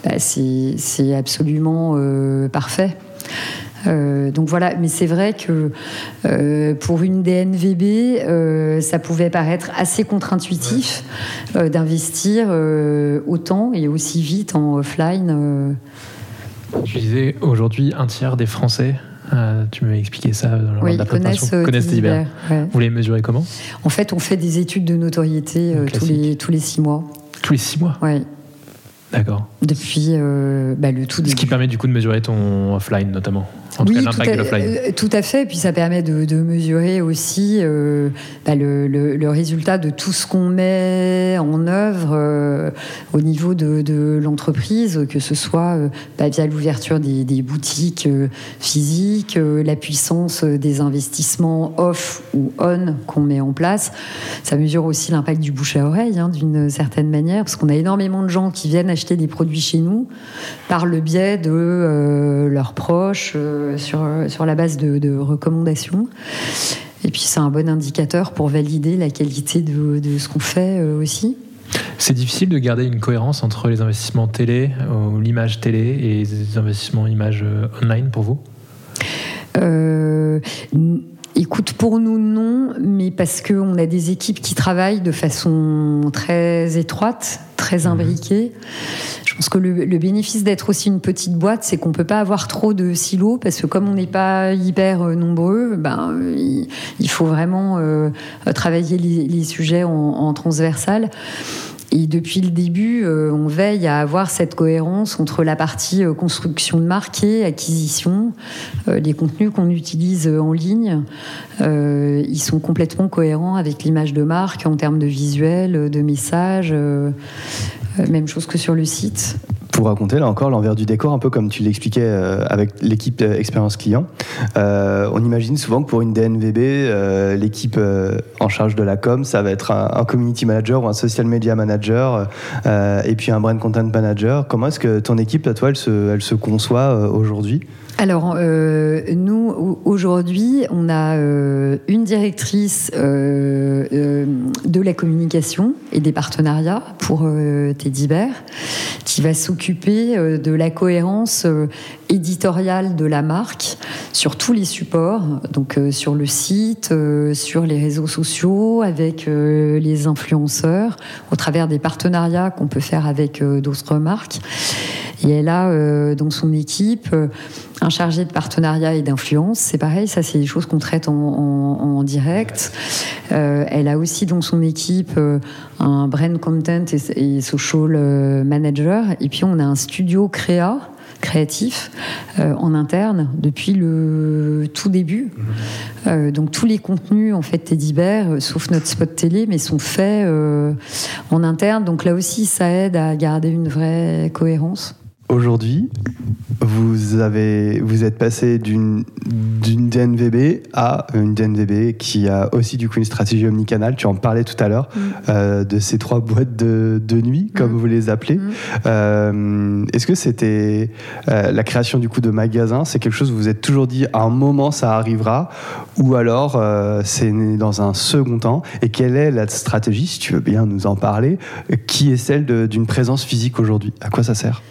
bah, c'est absolument euh, parfait. Euh, donc voilà, mais c'est vrai que euh, pour une DNVB, euh, ça pouvait paraître assez contre-intuitif d'investir autant et aussi vite en offline. Je disais aujourd'hui un tiers des Français euh, tu m'avais expliqué ça dans oui, la connaissent, connaissent Teddy Ouais. Vous les mesurez comment En fait, on fait des études de notoriété euh, tous, les, tous les six mois. Tous les six mois Oui. D'accord. Depuis euh, bah, le tout début. Ce qui permet du coup de mesurer ton offline notamment. En oui, tout cas, de l'offline. Euh, tout à fait. Et puis ça permet de, de mesurer aussi euh, bah, le, le, le, résultat de tout ce qu'on met en œuvre euh, au niveau de, de l'entreprise, que ce soit euh, bah, via l'ouverture des, des, boutiques physiques, la puissance des investissements off ou on qu'on met en place. Ça mesure aussi l'impact du bouche à oreille, hein, d'une certaine manière, parce qu'on a énormément de gens qui viennent acheter des produits chez nous par le biais de leurs proches sur, sur la base de, de recommandations. Et puis c'est un bon indicateur pour valider la qualité de, de ce qu'on fait euh, aussi. C'est difficile de garder une cohérence entre les investissements télé, ou l'image télé, et les investissements image euh, online pour vous? Euh, Écoute, pour nous, non, mais parce qu'on a des équipes qui travaillent de façon très étroite, très imbriquée. Je pense que le, le bénéfice d'être aussi une petite boîte, c'est qu'on peut pas avoir trop de silos, parce que comme on n'est pas hyper nombreux, ben, il, il faut vraiment euh, travailler les, les sujets en, en transversal. Et depuis le début, euh, on veille à avoir cette cohérence entre la partie euh, construction de marque et acquisition. Euh, les contenus qu'on utilise en ligne, ils sont complètement cohérents avec l'image de marque en termes de visuel, de message. même chose que sur le site. Pour raconter là encore l'envers du décor, un peu comme tu l'expliquais euh, avec l'équipe euh, expérience client. Euh, on imagine souvent que pour une DNVB, l'équipe en charge de la com, ça va être un, un community manager ou un social media manager, et puis un brand content manager. Comment est-ce que ton équipe, à toi, elle se, conçoit aujourd'hui? Alors, euh, nous, au- aujourd'hui, on a euh, une directrice euh, euh, de la communication et des partenariats pour euh, Teddy Bear, qui va s'occuper euh, de la cohérence éditoriale de la marque sur tous les supports, donc sur le site, sur les réseaux sociaux, avec les influenceurs, au travers des partenariats qu'on peut faire avec d'autres marques. Et elle a dans son équipe un chargé de partenariat et d'influence. C'est pareil, ça c'est des choses qu'on traite en, en- en direct. Euh, elle a aussi dans son équipe euh, un brand content et, et social euh, manager. Et puis on a un studio créa créatif euh, en interne depuis le tout début. Euh, donc tous les contenus en fait Teddy Bear, euh, sauf notre spot télé, mais sont faits euh, en interne. Donc là aussi, ça aide à garder une vraie cohérence. Aujourd'hui, vous, avez, vous êtes passé d'une DNVB à une DNVB qui a aussi du coup une stratégie omnicanal. Tu en parlais tout à l'heure euh, de ces trois boîtes de, de nuit, comme Mm. vous les appelez. Mm. Euh, Est-ce que c'était euh, la création du coup de magasins C'est quelque chose que vous vous êtes toujours dit à un moment ça arrivera, ou alors c'est né dans un second temps? Et quelle est la stratégie, si tu veux bien nous en parler, qui est celle d'une présence physique aujourd'hui? À quoi ça sert?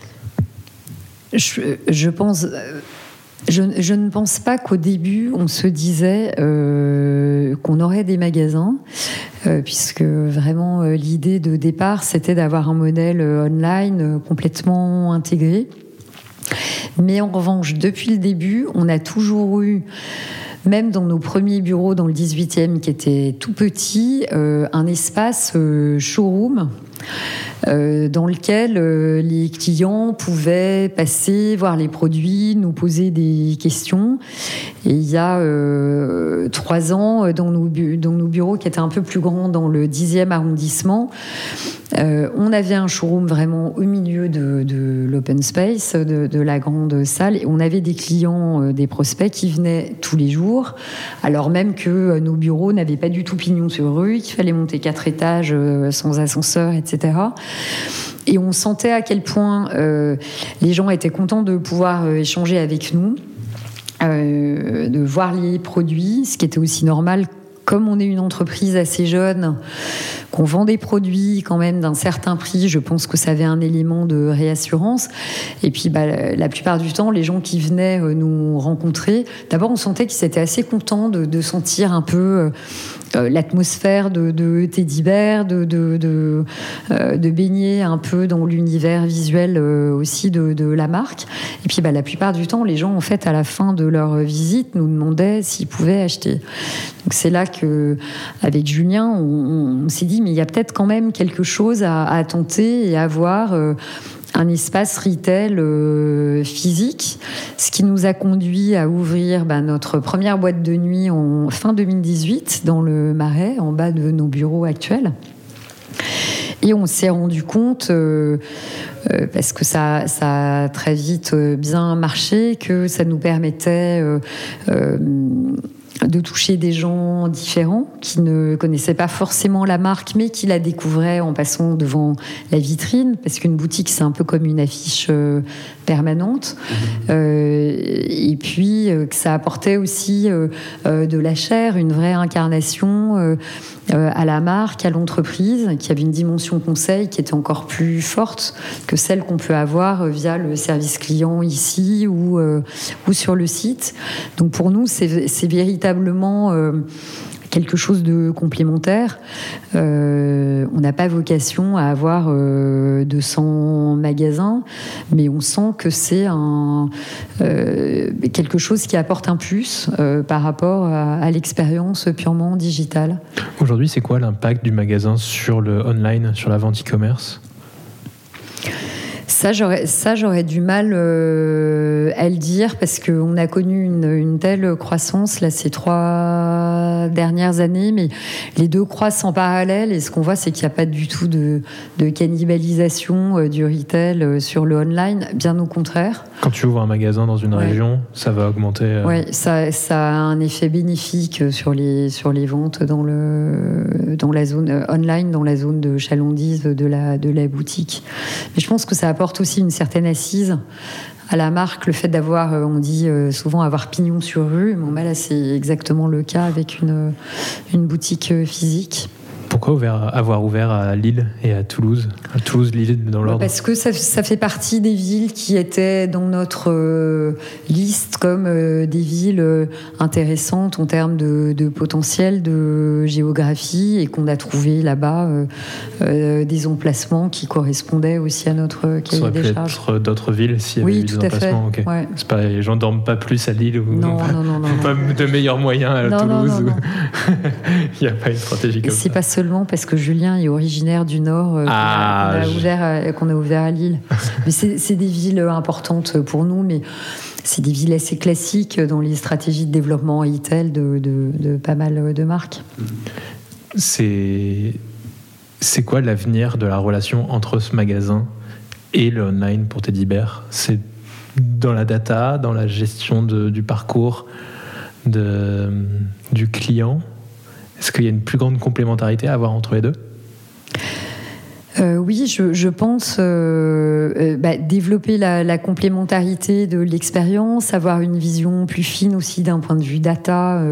Je, pense. euh, Je, ne pense pas qu'au début, on se disait euh, qu'on aurait des magasins, euh, puisque vraiment l'idée de départ, c'était d'avoir un modèle online complètement intégré. Mais en revanche, depuis le début, on a toujours eu, même dans nos premiers bureaux dans le 18e, qui était tout petit, un espace showroom dans lequel euh, les clients pouvaient passer, voir les produits, nous poser des questions. Et il y a euh, trois ans, euh, dans nos, bureaux qui étaient un peu plus grands dans le 10e arrondissement, euh, on avait un showroom vraiment au milieu de, l'open space, de, la grande salle, et on avait des clients, euh, des prospects qui venaient tous les jours, alors même que euh, nos bureaux n'avaient pas du tout pignon sur rue, qu'il fallait monter quatre étages euh, sans ascenseur, etc. Et on sentait à quel point euh, les gens étaient contents de pouvoir euh, échanger avec nous, euh, de voir les produits, ce qui était aussi normal. Comme on est une entreprise assez jeune, qu'on vend des produits quand même d'un certain prix, je pense que ça avait un élément de réassurance. Et puis, bah, la plupart du temps, les gens qui venaient nous rencontrer, d'abord, on sentait qu'ils étaient assez contents de, sentir un peu l'atmosphère de, de Teddy Bear, de, de, de, euh, baigner un peu dans l'univers visuel euh, aussi de, la marque. Et puis, bah, la plupart du temps, les gens, en fait, à la fin de leur visite, nous demandaient s'ils pouvaient acheter. Donc, c'est là que, avec Julien, on, s'est dit, mais il y a peut-être quand même quelque chose à, tenter et à voir. euh, un espace retail euh, physique, ce qui nous a conduit à ouvrir bah, notre première boîte de nuit en fin 2018 dans le Marais, en bas de nos bureaux actuels. Et on s'est rendu compte, euh, euh, parce que ça, ça a très vite bien marché, que ça nous permettait de toucher des gens différents qui ne connaissaient pas forcément la marque, mais qui la découvraient en passant devant la vitrine, parce qu'une boutique, c'est un peu comme une affiche euh, permanente. Euh, et puis, euh, que ça apportait aussi de la chair, une vraie incarnation à la marque, à l'entreprise, qui avait une dimension conseil qui était encore plus forte que celle qu'on peut avoir euh, via le service client ici ou, euh, ou sur le site. Donc pour nous, c'est véritablement euh, quelque chose de complémentaire. Euh, on n'a pas vocation à avoir euh, 200 magasins, mais on sent que c'est euh, quelque chose qui apporte un plus euh, par rapport à, à l'expérience purement digitale. Aujourd'hui, c'est quoi l'impact du magasin sur le online, sur la vente e-commerce? Ça, j'aurais, ça, j'aurais du mal euh, à le dire parce qu'on a connu une, une, telle croissance là ces trois dernières années, mais les deux croissent en parallèle et ce qu'on voit, c'est qu'il n'y a pas du tout de, de cannibalisation euh, du retail euh, sur le online, bien au contraire. Quand tu ouvres un magasin dans une Ouais. région, ça va augmenter. euh, Oui, ça, ça a un effet bénéfique sur les, sur les ventes dans, le, dans la zone online, dans la zone de chalandise de la, de la boutique. Mais je pense que ça apporte aussi une certaine assise à la marque, le fait d'avoir, euh, on dit euh, souvent avoir pignon sur rue. Bon, bah là, c'est exactement le cas avec une, une boutique euh, physique. Pourquoi ouvert- avoir ouvert à Lille et à Toulouse? À Toulouse, Lille, dans l'ordre Parce que ça, ça fait partie des villes qui étaient dans notre euh, liste comme euh, des villes euh, intéressantes en termes de, de potentiel, de géographie, et qu'on a trouvé là-bas des emplacements qui correspondaient aussi à notre Ça cahier aurait pu charges. être d'autres villes s'il y avait Oui, eu des tout à fait. emplacements. ok. Ouais. C'est pas, les gens dorment pas plus à Lille ou Non, pas, non, non, pas de meilleurs moyens à Toulouse. Il n'y a pas une stratégie comme c'est ça. Seulement parce que Julien est originaire du Nord euh, qu'on a- Ah, qu'on a, ouvert à- qu'on a ouvert à Lille. mais c'est c'est des villes importantes pour nous, mais c'est des villes assez classiques dans les stratégies de développement retail de, de, de pas mal de marques. C'est c'est quoi l'avenir de la relation entre ce magasin et le online pour Teddy Bear? C'est dans la data, dans la gestion de- du parcours de, du client? Est-ce qu'il y a une plus grande complémentarité à avoir entre les deux? Euh, oui, je, pense euh, euh, bah, développer la, complémentarité de l'expérience, avoir une vision plus fine aussi d'un point de vue data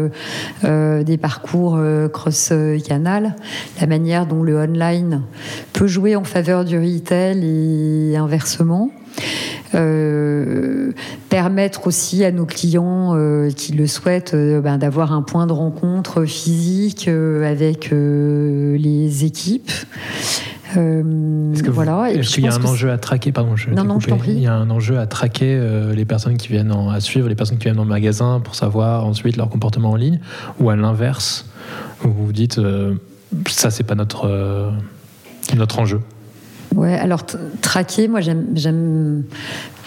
des parcours cross-canal, la manière dont le online peut jouer en faveur du retail et inversement. Euh, permettre aussi à nos clients euh, qui le souhaitent euh, ben, d'avoir un point de rencontre physique avec les équipes. Euh, Est-ce vous- voilà. Qu'il y a un enjeu à traquer Pardon, je Non, je. Il y a un enjeu à traquer euh, les personnes qui viennent en- à suivre, les personnes qui viennent dans le magasin pour savoir ensuite leur comportement en ligne, ou à l'inverse, vous vous dites euh, ça c'est pas notre notre enjeu. Ouais, alors traquer, moi j'aime,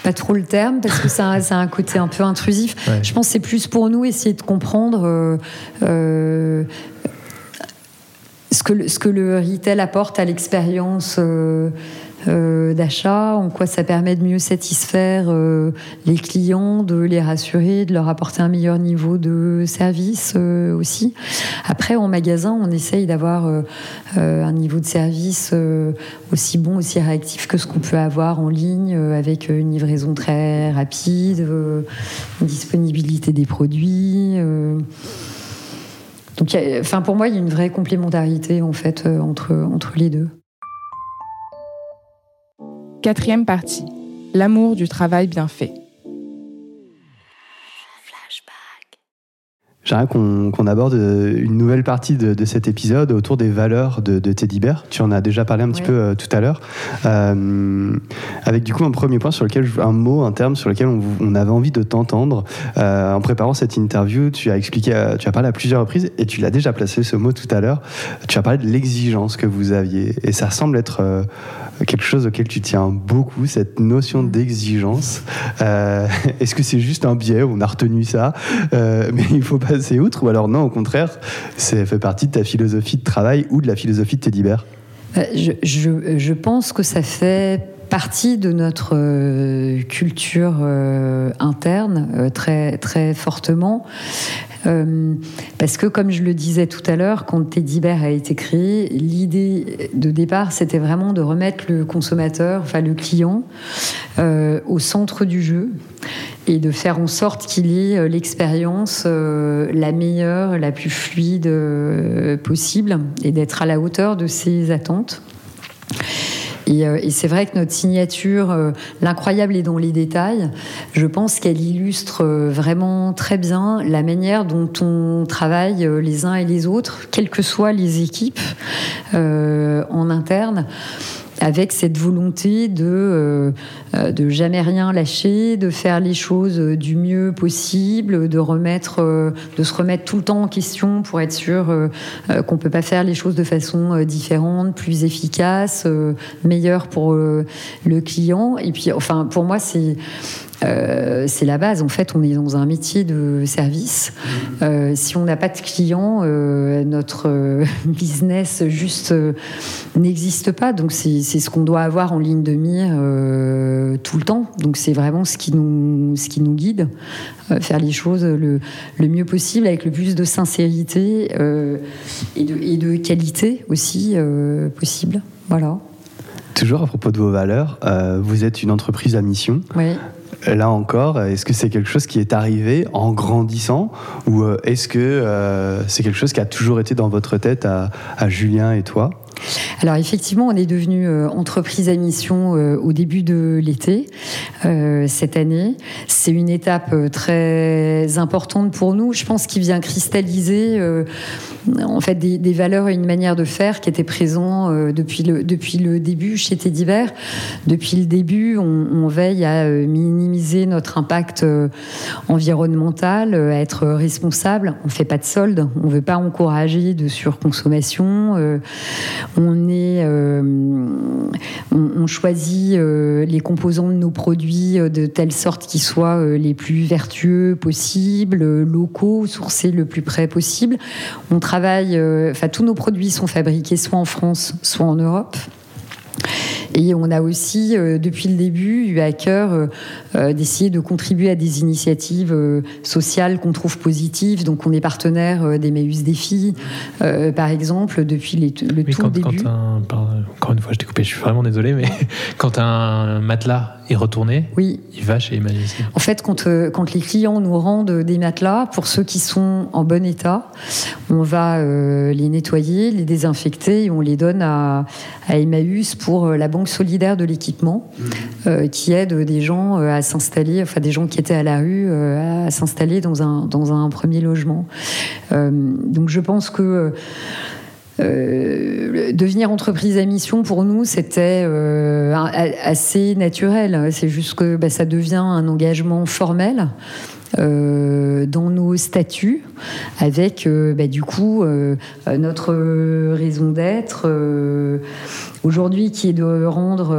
pas trop le terme parce que ça, a- ça a un côté un peu intrusif. Ouais. Je pense que c'est plus pour nous essayer de comprendre euh, euh, ce, que le, ce que le retail apporte à l'expérience euh, euh, d'achat, en quoi ça permet de mieux satisfaire euh, les clients, de les rassurer, de leur apporter un meilleur niveau de service euh, aussi. Après, en magasin, on essaye d'avoir euh, euh, un niveau de service euh, aussi bon, aussi réactif que ce qu'on peut avoir en ligne, avec une livraison très rapide, une disponibilité des produits. Donc, a- enfin, pour moi, il y a une vraie complémentarité en fait entre, entre les deux. Quatrième partie. L'amour du travail bien fait. J'aimerais qu'on aborde euh, une nouvelle partie de, de cet épisode autour des valeurs de, de Teddy Bear. Tu en as déjà parlé un petit Ouais. peu euh, tout à l'heure. Euh, avec du coup un premier point sur lequel, je- un mot, un terme sur lequel on, avait envie de t'entendre. Euh, en préparant cette interview, tu as expliqué, tu as parlé à plusieurs reprises et tu l'as déjà placé ce mot tout à l'heure. Tu as parlé de l'exigence que vous aviez et ça semble être euh, quelque chose auquel tu tiens beaucoup, cette notion d'exigence. Euh, Est-ce que c'est juste un biais? On a retenu ça, euh, mais il faut passer outre Ou alors non, au contraire, ça fait partie de ta philosophie de travail ou de la philosophie de Teddy Bear? Euh, Je, je- je pense que ça fait partie de notre euh, culture euh, interne euh, très, très fortement. Euh, parce que, comme je le disais tout à l'heure, quand Teddy Bear a été créé, l'idée de départ, c'était vraiment de remettre le consommateur, enfin le client, euh, au centre du jeu et de faire en sorte qu'il ait euh, l'expérience la meilleure, la plus fluide possible et d'être à la hauteur de ses attentes. Et, euh, et c'est vrai que notre signature, euh, l'incroyable est dans les détails, je pense qu'elle illustre euh, vraiment très bien la manière dont on travaille les uns et les autres, quelles que soient les équipes en interne. Avec cette volonté de, de jamais rien lâcher, de faire les choses du mieux possible, de remettre, de se remettre tout le temps en question pour être sûr qu'on peut pas faire les choses de façon différente, plus efficace, meilleure pour le client. Et puis, enfin, pour moi, c'est euh, c'est la base. En fait, on est dans un métier de service. Euh, si on n'a pas de clients, euh, notre business juste n'existe pas. Donc, c'est ce qu'on doit avoir en ligne de mire tout le temps. Donc, c'est vraiment ce qui nous, ce qui nous guide. faire les choses le, le, mieux possible avec le plus de sincérité et de, et, de, qualité aussi possible. Voilà. Toujours à propos de vos valeurs, vous êtes une entreprise à mission. Oui. Là encore, est-ce que c'est quelque chose qui est arrivé en grandissant ou euh, est-ce que euh, c'est quelque chose qui a toujours été dans votre tête à, à Julien et toi? Alors effectivement, on est devenu euh, entreprise à mission au début de l'été cette année. C'est une étape très importante pour nous. Je pense qu'il vient cristalliser en fait des, valeurs et une manière de faire qui étaient présents depuis le depuis le début chez Teddy Bear. Depuis le début, on, on veille à minimiser notre impact euh, environnemental, euh, être responsable. On fait pas de solde, on veut pas encourager de surconsommation. Euh, on choisit les composants de nos produits de telle sorte qu'ils soient les plus vertueux possibles, locaux, sourcés le plus près possible. On travaille, enfin tous nos produits sont fabriqués soit en France, soit en Europe. Et on a aussi, euh, depuis le début, eu à cœur euh, euh, d'essayer de contribuer à des initiatives sociales qu'on trouve positives. Donc, on est partenaire d'Emmaüs Défi, par exemple, depuis les, le tout début. encore une fois, je t'ai coupé, je suis vraiment désolé, mais quand un matelas est retourné, oui. il va chez Emmaüs. En fait, quand, quand les clients nous rendent des matelas, pour ceux qui sont en bon état, on va les nettoyer, les désinfecter et on les donne à, à Emmaüs pour la banque solidaire de l'équipement mmh. euh, qui aide des gens euh, à s'installer, enfin des gens qui étaient à la rue euh, à s'installer dans un, dans un premier logement. donc je pense que devenir entreprise à mission pour nous c'était assez naturel. C'est juste que bah, ça devient un engagement formel. Euh, dans nos statuts, avec euh, bah, du coup euh, notre raison d'être aujourd'hui qui est de rendre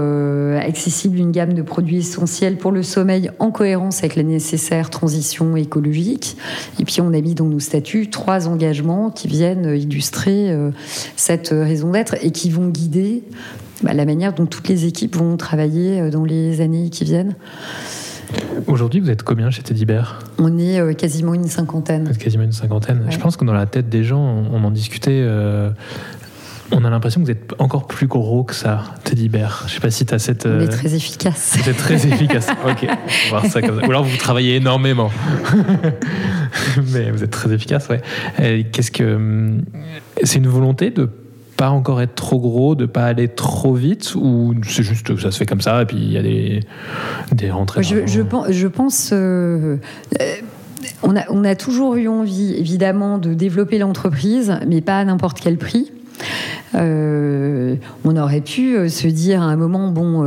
accessible une gamme de produits essentiels pour le sommeil en cohérence avec la nécessaire transition écologique. Et puis on a mis dans nos statuts trois engagements qui viennent illustrer cette raison d'être et qui vont guider bah, la manière dont toutes les équipes vont travailler dans les années qui viennent. Aujourd'hui, vous êtes combien chez Teddy Bear? On est euh, quasiment une cinquantaine. Quasiment une cinquantaine. Je pense que dans la tête des gens, on, en discutait. Euh, on a l'impression que vous êtes encore plus gros que ça, Teddy Bear. Je sais pas si tu as cette. On est euh, très efficace. Vous êtes très efficace. ok, on va voir ça comme ça. Ou alors vous travaillez énormément. Mais vous êtes très efficace, ouais. Qu'est-ce que. Hum, c'est une volonté de pas encore être trop gros, de pas aller trop vite, ou c'est juste que ça se fait comme ça, et puis il y a des, des rentrées Je, je, je pense... Euh, euh, on, a, on a toujours eu envie, évidemment, de développer l'entreprise, mais pas à n'importe quel prix. Euh, on aurait pu se dire à un moment bon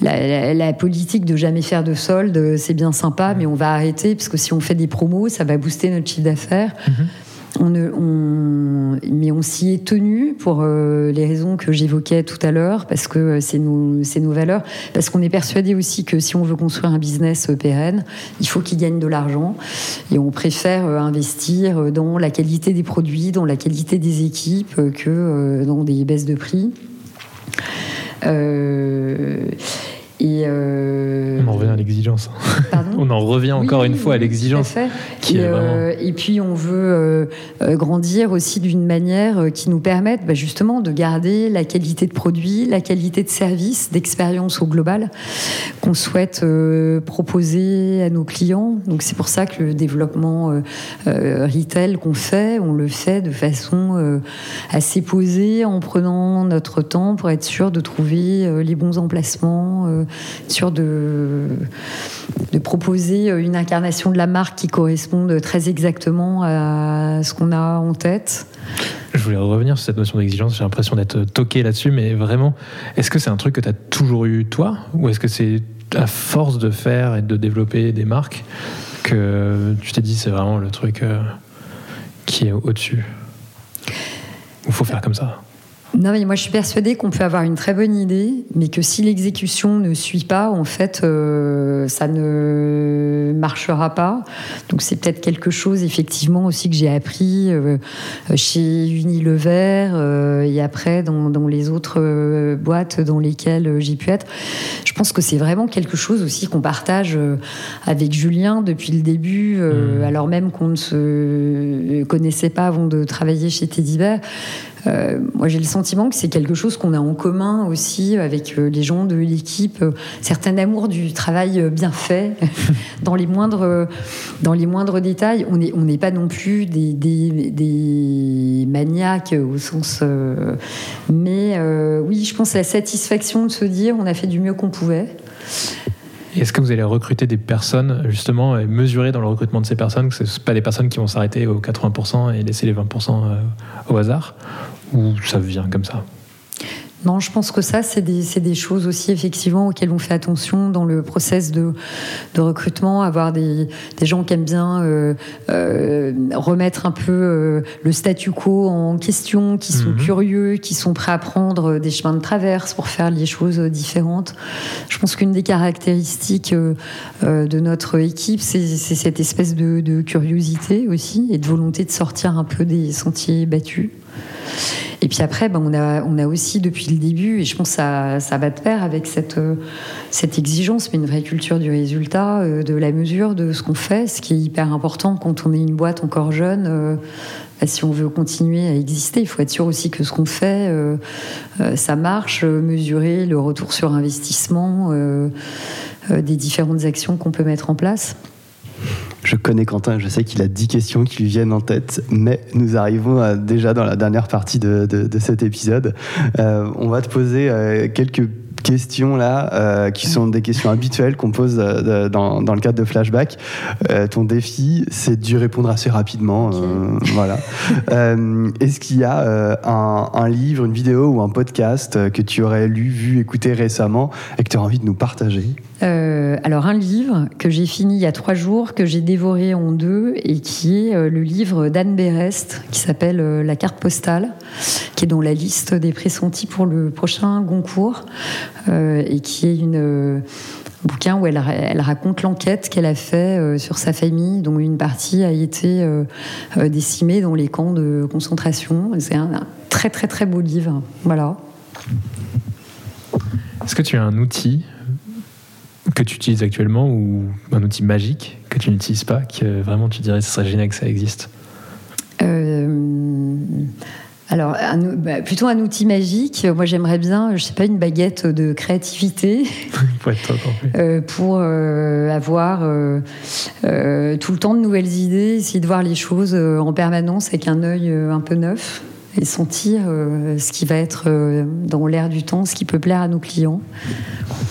la, politique de jamais faire de solde c'est bien sympa mais on va arrêter parce que si on fait des promos ça va booster notre chiffre d'affaires mhm. On, mais on s'y est tenu pour euh, les raisons que j'évoquais tout à l'heure, parce que euh, c'est nos, nos valeurs, parce qu'on est persuadé aussi que si on veut construire un business euh, pérenne, il faut qu'il gagne de l'argent, et on préfère investir dans la qualité des produits, dans la qualité des équipes, que dans des baisses de prix. Euh, on en revient à l'exigence. on en revient encore une fois à l'exigence. Euh, et, puis on veut euh, grandir aussi d'une manière qui nous permette bah, justement de garder la qualité de produit, la qualité de service, d'expérience au global qu'on souhaite proposer à nos clients. Donc c'est pour ça que le développement retail qu'on fait, on le fait de façon assez posée, en prenant notre temps pour être sûr de trouver les bons emplacements sûr de, de proposer une incarnation de la marque qui corresponde très exactement à ce qu'on a en tête. Je voulais revenir sur cette notion d'exigence. J'ai l'impression d'être toqué là-dessus, mais vraiment, est-ce que c'est un truc que tu as toujours eu toi? Ou est-ce que c'est à force de faire et de développer des marques que tu t'es dit c'est vraiment le truc euh, qui est au-dessus? Il faut faire comme ça? Non, mais moi je suis persuadée qu'on peut avoir une très bonne idée, mais que si l'exécution ne suit pas, en fait, euh, ça ne marchera pas. Donc c'est peut-être quelque chose, effectivement, aussi que j'ai appris euh, chez Unilever euh, et après dans, dans les autres boîtes dans lesquelles j'ai pu être. Je pense que c'est vraiment quelque chose aussi qu'on partage avec Julien depuis le début, mmh. alors même qu'on ne se connaissait pas avant de travailler chez Teddy Bear. Euh, moi, j'ai le sentiment que c'est quelque chose qu'on a en commun aussi avec euh, les gens de l'équipe, euh, certain amour du travail bien fait dans les moindres dans les moindres détails. On n'est pas non plus des, maniaques au sens, mais oui, je pense la satisfaction de se dire on a fait du mieux qu'on pouvait. Est-ce que vous allez recruter des personnes, justement, et mesurer dans le recrutement de ces personnes que ce ne pas des personnes qui vont s'arrêter aux 80% et laisser les 20% au hasard? Ou ça vient comme ça? Non, je pense que ça, c'est des, des, choses aussi, effectivement, auxquelles on fait attention dans le process de, de recrutement, avoir des, des, gens qui aiment bien euh, euh, remettre un peu euh, le statu quo en question, qui sont mhm. curieux, qui sont prêts à prendre des chemins de traverse pour faire les choses différentes. Je pense qu'une des caractéristiques de notre équipe, c'est cette espèce de, de curiosité aussi et de volonté de sortir un peu des sentiers battus. Et puis après, ben, on, a, aussi depuis le début, et je pense que ça, va de pair avec cette, euh, cette exigence, mais une vraie culture du résultat, euh, de la mesure de ce qu'on fait, ce qui est hyper important quand on est une boîte encore jeune. Euh, ben, si on veut continuer à exister, il faut être sûr aussi que ce qu'on fait, ça marche, mesurer le retour sur investissement des différentes actions qu'on peut mettre en place. Je connais Quentin, je sais qu'il a 10 questions qui lui viennent en tête, mais nous arrivons déjà dans la dernière partie de, cet épisode. Euh, on va te poser euh, quelques questions là, euh, qui sont des questions habituelles qu'on pose dans, le cadre de Flashback. ton défi, c'est de répondre assez rapidement. voilà. Est-ce qu'il y a un, un, livre, une vidéo ou un podcast que tu aurais lu, vu, écouté récemment et que tu as envie de nous partager? Euh, alors un livre que j'ai fini il y a trois jours, que j'ai dévoré en deux, et qui est euh, le livre d'Anne Berest, qui s'appelle euh, La carte postale, qui est dans la liste des pressentis pour le prochain Goncourt, et qui est une bouquin où elle, raconte l'enquête qu'elle a fait sur sa famille, dont une partie a été décimée dans les camps de concentration. C'est un, un, très très très beau livre. Voilà. Est-ce que tu as un outil que tu utilises actuellement ou un outil magique que tu n'utilises pas, que vraiment tu dirais que ce serait génial que ça existe? Euh, alors, bah, plutôt un outil magique. Moi, j'aimerais bien, je sais pas, une baguette de créativité euh, pour euh, avoir tout le temps de nouvelles idées, essayer de voir les choses en permanence avec un œil un peu neuf et sentir euh, ce qui va être euh, dans l'air du temps, ce qui peut plaire à nos clients.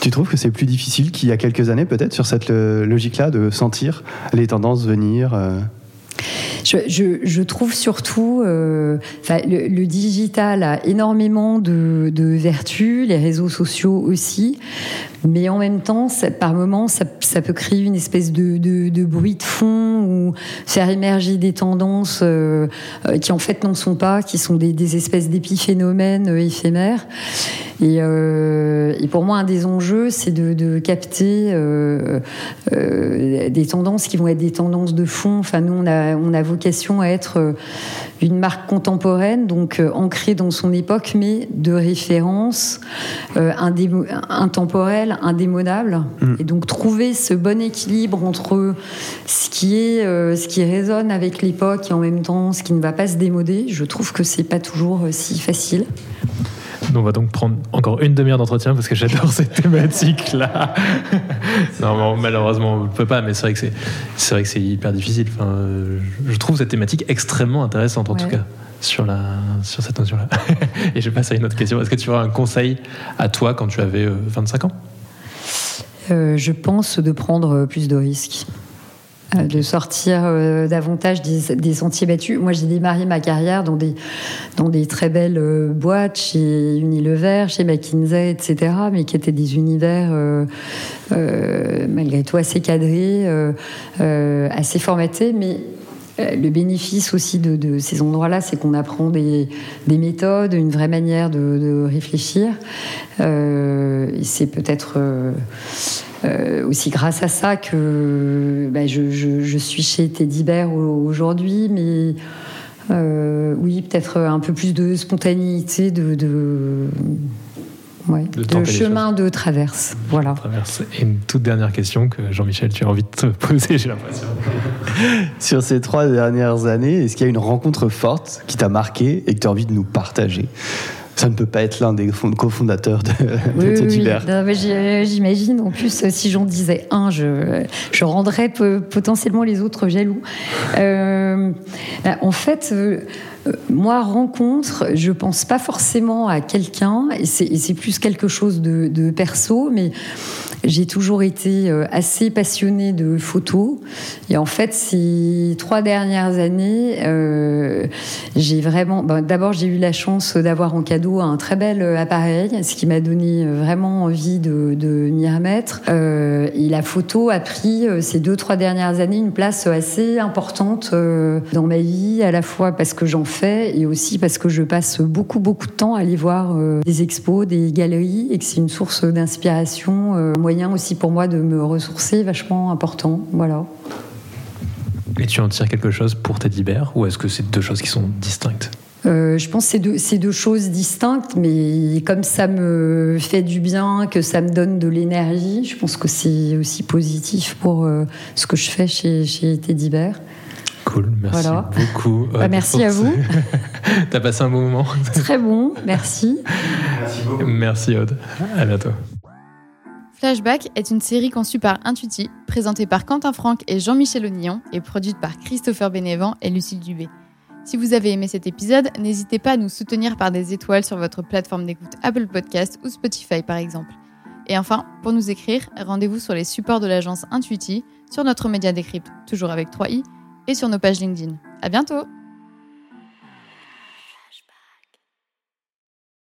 Tu trouves que c'est plus difficile qu'il y a quelques années peut-être sur cette euh, logique-là de sentir les tendances venir je, trouve surtout, le, le, digital a énormément de, vertus, les réseaux sociaux aussi, mais en même temps, par moments, ça, peut créer une espèce de, bruit de fond ou faire émerger des tendances euh, euh, qui en fait n'en sont pas, qui sont des, espèces d'épiphénomènes euh, éphémères. Et, pour moi, un des enjeux, c'est de, capter des tendances qui vont être des tendances de fond. Enfin, nous, on a, on a vocation à être une marque contemporaine, donc euh, ancrée dans son époque, mais de référence euh, intemporelle, indémodable. Mm. Et donc trouver ce bon équilibre entre ce qui est, euh, ce qui résonne avec l'époque et en même temps ce qui ne va pas se démoder, je trouve que c'est pas toujours si facile. On va donc prendre encore une demi-heure d'entretien parce que j'adore cette thématique-là. non, malheureusement, on ne peut pas, mais c'est vrai que c'est, c'est vrai que c'est hyper difficile. Enfin, je trouve cette thématique extrêmement intéressante, en tout cas, sur, la, sur cette notion-là. Et je passe à une autre question. Est-ce que tu aurais un conseil à toi quand tu avais 25 euh, ans? Euh, je pense de prendre plus de risques. Euh, de sortir euh, davantage des, des, sentiers battus. Moi, j'ai démarré ma carrière dans des, dans des très belles euh, boîtes, chez Unilever, chez McKinsey, etc., mais qui étaient des univers malgré tout assez cadrés, assez formatés, mais le bénéfice aussi de, ces endroits-là, c'est qu'on apprend des, des, méthodes, une vraie manière de, réfléchir. Euh, c'est peut-être euh, euh, aussi grâce à ça que bah, je, suis chez Teddy Bear aujourd'hui, mais euh, oui, peut-être un peu plus de spontanéité, de Ouais, de, chemin de traverse. Voilà. Traverse. Et une toute dernière question que Jean-Michel, tu as envie de te poser, j'ai l'impression. Sur ces trois dernières années, est-ce qu'il y a une rencontre forte qui t'a marqué et que tu as envie de nous partager? Ça ne peut pas être l'un des cofondateurs de, oui, de Bear. Oui, J'imagine. En plus, si j'en disais un, je, je rendrais potentiellement les autres jaloux. Euh, en fait, euh, moi, rencontre, je pense pas forcément à quelqu'un, et c'est plus quelque chose de, perso, mais j'ai toujours été euh, assez passionnée de photos. Et en fait, ces trois dernières années, euh, j'ai vraiment. Ben, D'abord, j'ai eu la chance d'avoir en cadeau un très bel appareil, ce qui m'a donné vraiment envie de, m'y remettre. Euh, et la photo a pris euh, ces deux, trois dernières années une place assez importante euh, dans ma vie, à la fois parce que j'en fais et aussi parce que je passe beaucoup, beaucoup de temps à aller voir euh, des expos, des galeries et que c'est une source d'inspiration, euh, moyen aussi pour moi de me ressourcer, vachement important. Voilà. Et tu en tires quelque chose pour Teddy Bear ou est-ce que c'est deux choses qui sont distinctes? Euh, je pense que c'est deux, deux, choses distinctes, mais comme ça me fait du bien, que ça me donne de l'énergie, je pense que c'est aussi positif pour euh, ce que je fais chez, chez Teddy Bear. Cool, merci voilà. beaucoup. Bah, merci à vous. T'as passé un bon moment Très bon, merci. Merci beaucoup. Merci Aude. À bientôt. Flashback est une série conçue par Intuiti, présentée par Quentin Franck et Jean-Michel Onillon et produite par Christopher Bénévent et Lucille Dubé. Si vous avez aimé cet épisode, n'hésitez pas à nous soutenir par des étoiles sur votre plateforme d'écoute Apple Podcast ou Spotify par exemple. Et enfin, pour nous écrire, rendez-vous sur les supports de l'agence Intuiti, sur notre média Décrypte, toujours avec 3i, et sur nos pages LinkedIn. À bientôt!